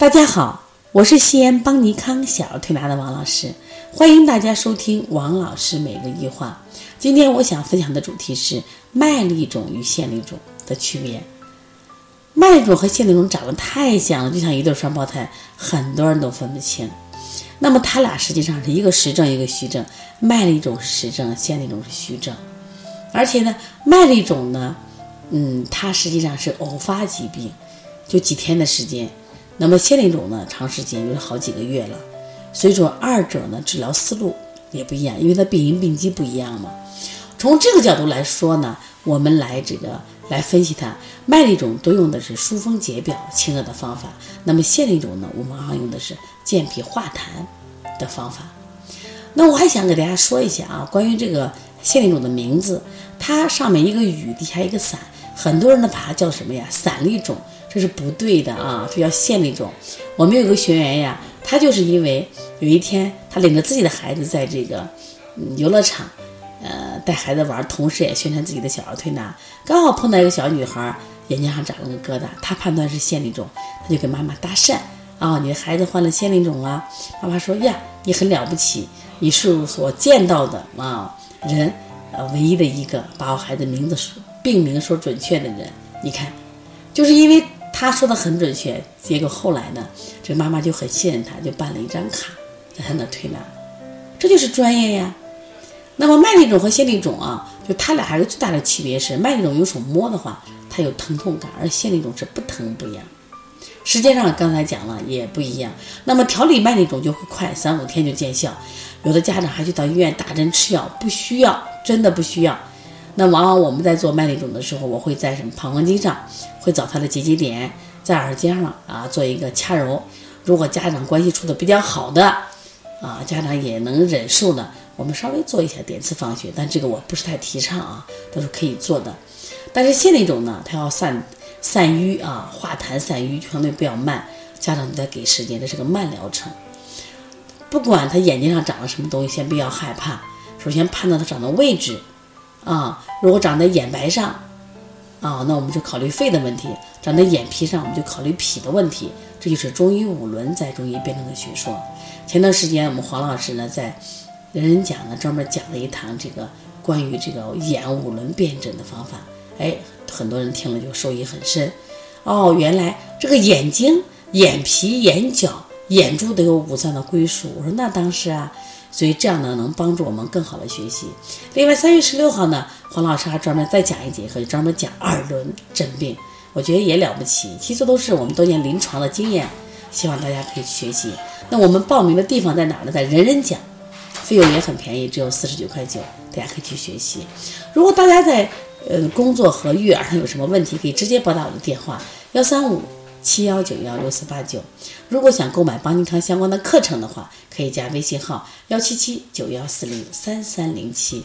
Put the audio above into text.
大家好，我是西安邦尼康小儿推拿的王老师，欢迎大家收听王老师每日一话。今天我想分享的主题是麦粒肿与腺粒肿的区别。麦粒肿和腺粒肿长得太像了，就像一对双胞胎，很多人都分不清。那么它俩实际上是一个实症，一个虚症。麦粒肿是实症，腺粒肿是虚症。而且呢，麦粒肿呢，嗯，它实际上是偶发疾病，就几天的时间。那么线粒肿呢，长时间就是好几个月了，所以说二者呢治疗思路也不一样，因为它病因病机不一样嘛。从这个角度来说呢，我们来这个来分析它，麦粒肿多用的是疏风解表清热的方法，那么线粒肿呢，我们往往用的是健脾化痰的方法。那我还想给大家说一下啊，关于这个线粒肿的名字，它上面一个雨，底下一个伞，很多人呢把它叫什么呀？伞粒肿。这是不对的啊！这叫线粒肿。我们有个学员呀，他就是因为有一天他领着自己的孩子在这个游乐场，呃，带孩子玩，同时也宣传自己的小儿推拿，刚好碰到一个小女孩眼睛上长了个疙瘩，他判断是腺粒肿，他就跟妈妈搭讪啊：“你的孩子患了腺粒肿啊？”妈妈说：“呀，你很了不起，你是所见到的啊人，呃，唯一的一个把我孩子名字说病名说准确的人。你看，就是因为。”他说的很准确，结果后来呢，这妈妈就很信任他，就办了一张卡，在他那推拿，这就是专业呀。那么麦粒肿和线粒肿啊，就它俩还有最大的区别是，麦粒肿用手摸的话，它有疼痛感，而线粒肿是不疼不痒。时间上刚才讲了也不一样。那么调理麦粒肿就会快，三五天就见效。有的家长还去到医院打针吃药，不需要，真的不需要。那往往我们在做麦粒肿的时候，我会在什么膀胱经上会找它的结节点，在耳尖上啊做一个掐揉。如果家长关系处的比较好的啊，家长也能忍受的，我们稍微做一下点刺放血，但这个我不是太提倡啊，都是可以做的。但是线粒肿呢，它要散散瘀啊，化痰散瘀相对比较慢，家长得给时间，这是个慢疗程。不管他眼睛上长了什么东西，先不要害怕，首先判断它长的位置。啊，如果长在眼白上，啊，那我们就考虑肺的问题；长在眼皮上，我们就考虑脾的问题。这就是中医五轮在中医辩证的学说。前段时间我们黄老师呢在人人讲呢专门讲了一堂这个关于这个眼五轮辩证的方法，哎，很多人听了就受益很深。哦，原来这个眼睛、眼皮、眼角、眼珠都有五脏的归属。我说那当时啊。所以这样呢，能帮助我们更好的学习。另外，三月十六号呢，黄老师还专门再讲一节课，专门讲二轮诊病，我觉得也了不起。其实都是我们多年临床的经验，希望大家可以学习。那我们报名的地方在哪儿呢？在人人讲，费用也很便宜，只有四十九块九，大家可以去学习。如果大家在呃工作和育儿上有什么问题，可以直接拨打我的电话幺三五。七幺九幺六四八九，如果想购买邦尼康相关的课程的话，可以加微信号幺七七九幺四零三三零七。